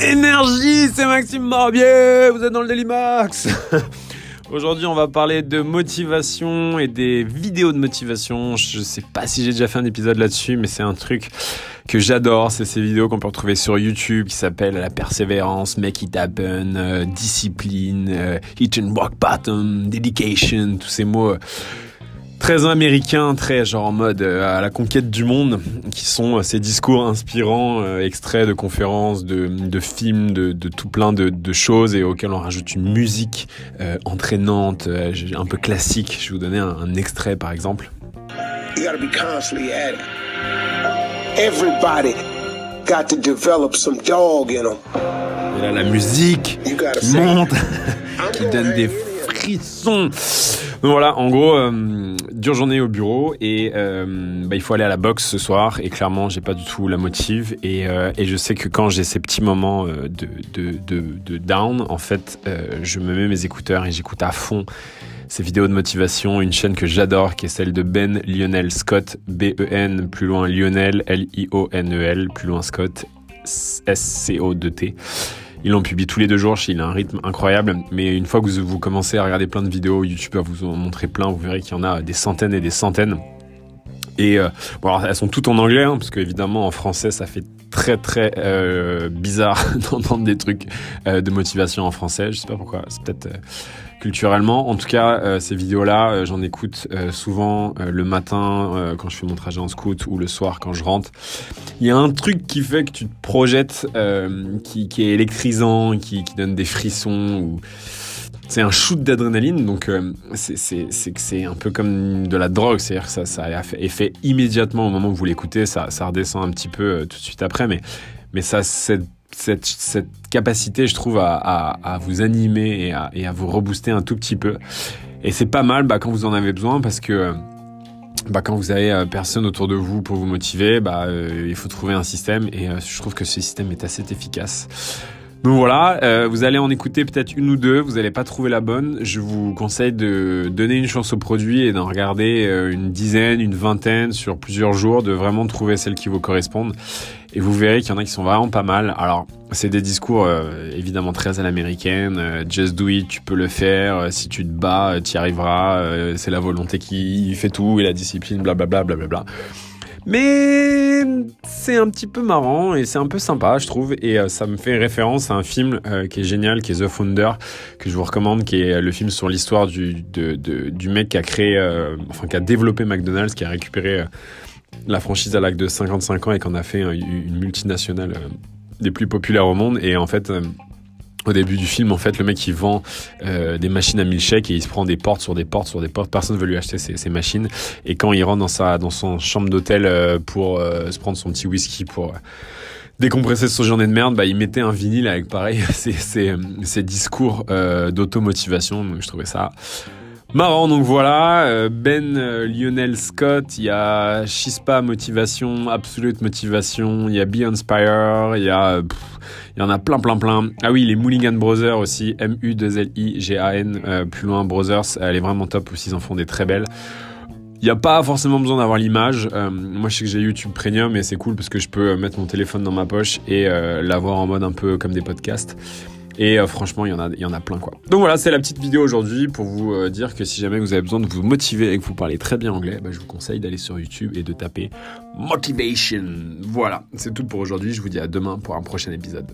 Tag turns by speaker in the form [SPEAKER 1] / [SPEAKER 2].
[SPEAKER 1] Énergie, c'est Maxime Barbier, vous êtes dans le Daily Max Aujourd'hui, on va parler de motivation et des vidéos de motivation. Je sais pas si j'ai déjà fait un épisode là-dessus, mais c'est un truc que j'adore. C'est ces vidéos qu'on peut retrouver sur YouTube qui s'appellent La persévérance, Make It Happen, euh, Discipline, euh, Hit and Rock Bottom, Dedication, tous ces mots. Euh, très américains, très genre en mode à la conquête du monde, qui sont ces discours inspirants, extraits de conférences, de, films, de, tout plein de, choses et auxquels on rajoute une musique entraînante, un peu classique. Je vais vous donner un, un extrait par exemple. You gotta be constantly at it. Everybody got to develop some dog in them. Et là, la musique qui monte, qui donne des frissons. Donc voilà, en gros, euh, dure journée au bureau et euh, bah, il faut aller à la boxe ce soir et clairement, j'ai pas du tout la motive et, euh, je sais que quand j'ai ces petits moments de, de, down, en fait, je me mets mes écouteurs et j'écoute à fond ces vidéos de motivation, une chaîne que j'adore qui est celle de Ben Lionel Scott, B-E-N, plus loin Lionel, L-I-O-N-E-L, e plus loin Scott, S-C-O-2-T. Ils l'ont publié tous les deux jours, il a un rythme incroyable, mais une fois que vous, commencez à regarder plein de vidéos, YouTube va vous en montrer plein, vous verrez qu'il y en a des centaines et des centaines. Et euh, bon, elles sont toutes en anglais, hein, parce qu'évidemment en français ça fait très très euh, bizarre d'entendre des trucs euh, de motivation en français. Je sais pas pourquoi. C'est peut-être euh, culturellement. En tout cas, ces vidéos-là, j'en écoute souvent le matin quand je fais mon trajet en scout ou le soir quand je rentre. Il y a un truc qui fait que tu te projettes, qui, qui, est électrisant, qui, qui, donne des frissons ou c'est un shoot d'adrénaline, donc que c'est un peu comme de la drogue, c'est-à-dire que ça, ça a effet immédiatement au moment où vous l'écoutez, ça, redescend un petit peu tout de suite après, mais, ça, cette, capacité, je trouve, à, vous animer et à, vous rebooster un tout petit peu. Et c'est pas mal bah, quand vous en avez besoin parce que bah, quand vous avez euh, personne autour de vous pour vous motiver, bah, euh, il faut trouver un système et euh, je trouve que ce système est assez efficace. Donc voilà, euh, vous allez en écouter peut-être une ou deux, vous n'allez pas trouver la bonne. Je vous conseille de donner une chance au produit et d'en regarder euh, une dizaine, une vingtaine sur plusieurs jours, de vraiment trouver celles qui vous correspondent. Et vous verrez qu'il y en a qui sont vraiment pas mal. Alors, c'est des discours euh, évidemment très à l'américaine. just do it, tu peux le faire. si tu te bats, tu y arriveras. c'est la volonté qui fait tout et la discipline, blablabla, blablabla. Bla, bla, bla. Mais c'est un petit peu marrant et c'est un peu sympa, je trouve. Et euh, ça me fait référence à un film euh, qui est génial, qui est The Founder, que je vous recommande, qui est le film sur l'histoire du, du mec qui a créé, euh, enfin qui a développé McDonald's, qui a récupéré la franchise à l'âge de 55 ans et qui en a fait une multinationale des plus populaires au monde. Et en fait au début du film, en fait, le mec il vend euh, des machines à milkshake et il se prend des portes sur des portes sur des portes. Personne ne veut lui acheter ces, machines. Et quand il rentre dans sa dans son chambre d'hôtel euh, pour euh, se prendre son petit whisky pour décompresser sa journée de merde, bah il mettait un vinyle avec pareil ces discours d'automotivation. Donc je trouvais ça Marrant, donc voilà, euh, Ben euh, Lionel Scott, il y a Chispa Motivation, Absolute Motivation, il y a Be Inspire, il y a... il y en a plein, plein, plein. Ah oui, les Mulligan Brothers aussi, M-U-2-L-I-G-A-N, euh, plus loin, Brothers, elle est vraiment top aussi, ils en font des très belles. Il n'y a pas forcément besoin d'avoir l'image. moi, je sais que j'ai YouTube Premium et c'est cool parce que je peux mettre mon téléphone dans ma poche et l'avoir en mode un peu comme des podcasts. Et euh, franchement, il y, en a, y en a plein quoi. Donc voilà, c'est la petite vidéo aujourd'hui pour vous euh, dire que si jamais vous avez besoin de vous motiver et que vous parlez très bien anglais, bah, je vous conseille d'aller sur YouTube et de taper Motivation. Voilà, c'est tout pour aujourd'hui. Je vous dis à demain pour un prochain épisode.